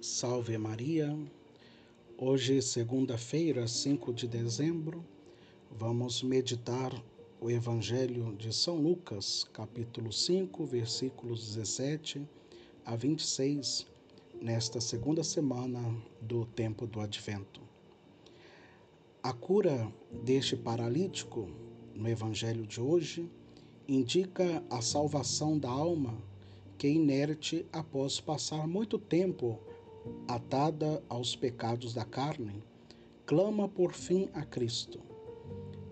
Salve Maria. Hoje, segunda-feira, 5 de dezembro, vamos meditar o Evangelho de São Lucas, capítulo 5, versículos 17 a 26, nesta segunda semana do tempo do Advento. A cura deste paralítico no Evangelho de hoje indica a salvação da alma que inerte após passar muito tempo atada aos pecados da carne, clama por fim a Cristo.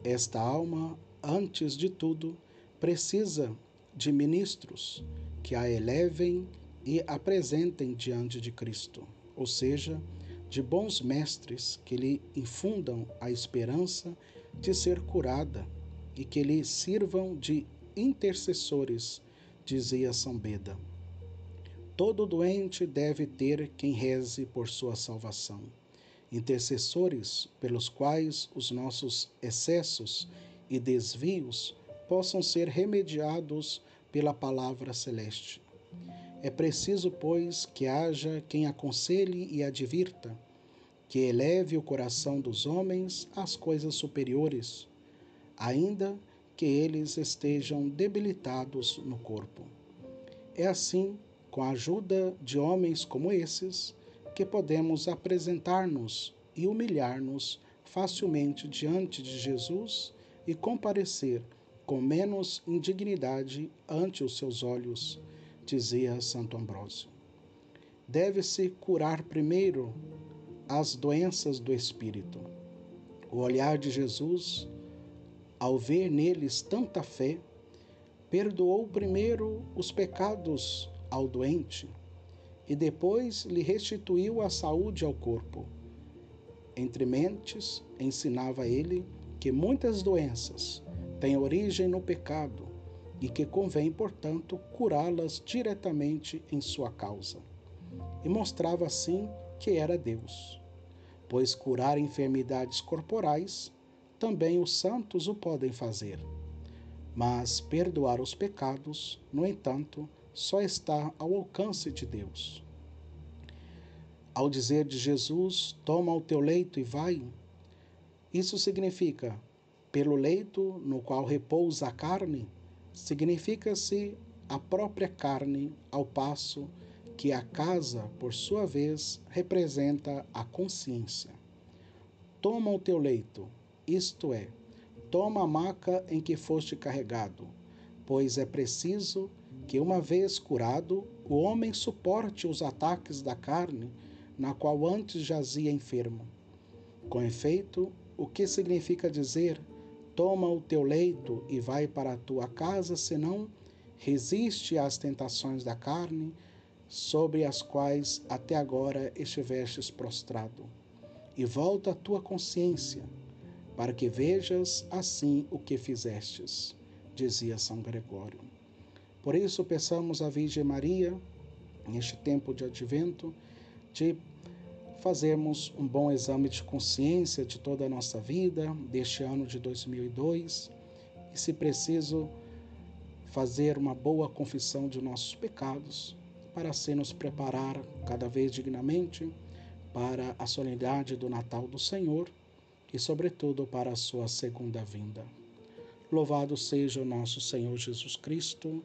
Esta alma, antes de tudo, precisa de ministros que a elevem e apresentem diante de Cristo, ou seja, de bons mestres que lhe infundam a esperança de ser curada e que lhe sirvam de intercessores, dizia São Beda. Todo doente deve ter quem reze por sua salvação, intercessores pelos quais os nossos excessos e desvios possam ser remediados pela palavra celeste. É preciso, pois, que haja quem aconselhe e advirta, que eleve o coração dos homens às coisas superiores, ainda que eles estejam debilitados no corpo. É assim com a ajuda de homens como esses, que podemos apresentar-nos e humilhar-nos facilmente diante de Jesus e comparecer com menos indignidade ante os seus olhos, dizia Santo Ambrósio. Deve-se curar primeiro as doenças do espírito. O olhar de Jesus, ao ver neles tanta fé, perdoou primeiro os pecados ao doente e depois lhe restituiu a saúde ao corpo. Entre mentes, ensinava ele que muitas doenças têm origem no pecado e que convém, portanto, curá-las diretamente em sua causa. E mostrava assim que era Deus, pois curar enfermidades corporais também os santos o podem fazer. Mas perdoar os pecados, no entanto, só está ao alcance de Deus. Ao dizer de Jesus: Toma o teu leito e vai, isso significa, pelo leito no qual repousa a carne, significa-se a própria carne, ao passo que a casa, por sua vez, representa a consciência. Toma o teu leito, isto é, toma a maca em que foste carregado, pois é preciso que, uma vez curado, o homem suporte os ataques da carne, na qual antes jazia enfermo. Com efeito, o que significa dizer: toma o teu leito e vai para a tua casa, senão resiste às tentações da carne, sobre as quais até agora estivestes prostrado, e volta à tua consciência, para que vejas assim o que fizestes, dizia São Gregório. Por isso, peçamos à Virgem Maria, neste tempo de advento, de fazermos um bom exame de consciência de toda a nossa vida, deste ano de 2002, e, se preciso, fazer uma boa confissão de nossos pecados, para assim nos preparar cada vez dignamente para a solenidade do Natal do Senhor e, sobretudo, para a sua segunda vinda. Louvado seja o nosso Senhor Jesus Cristo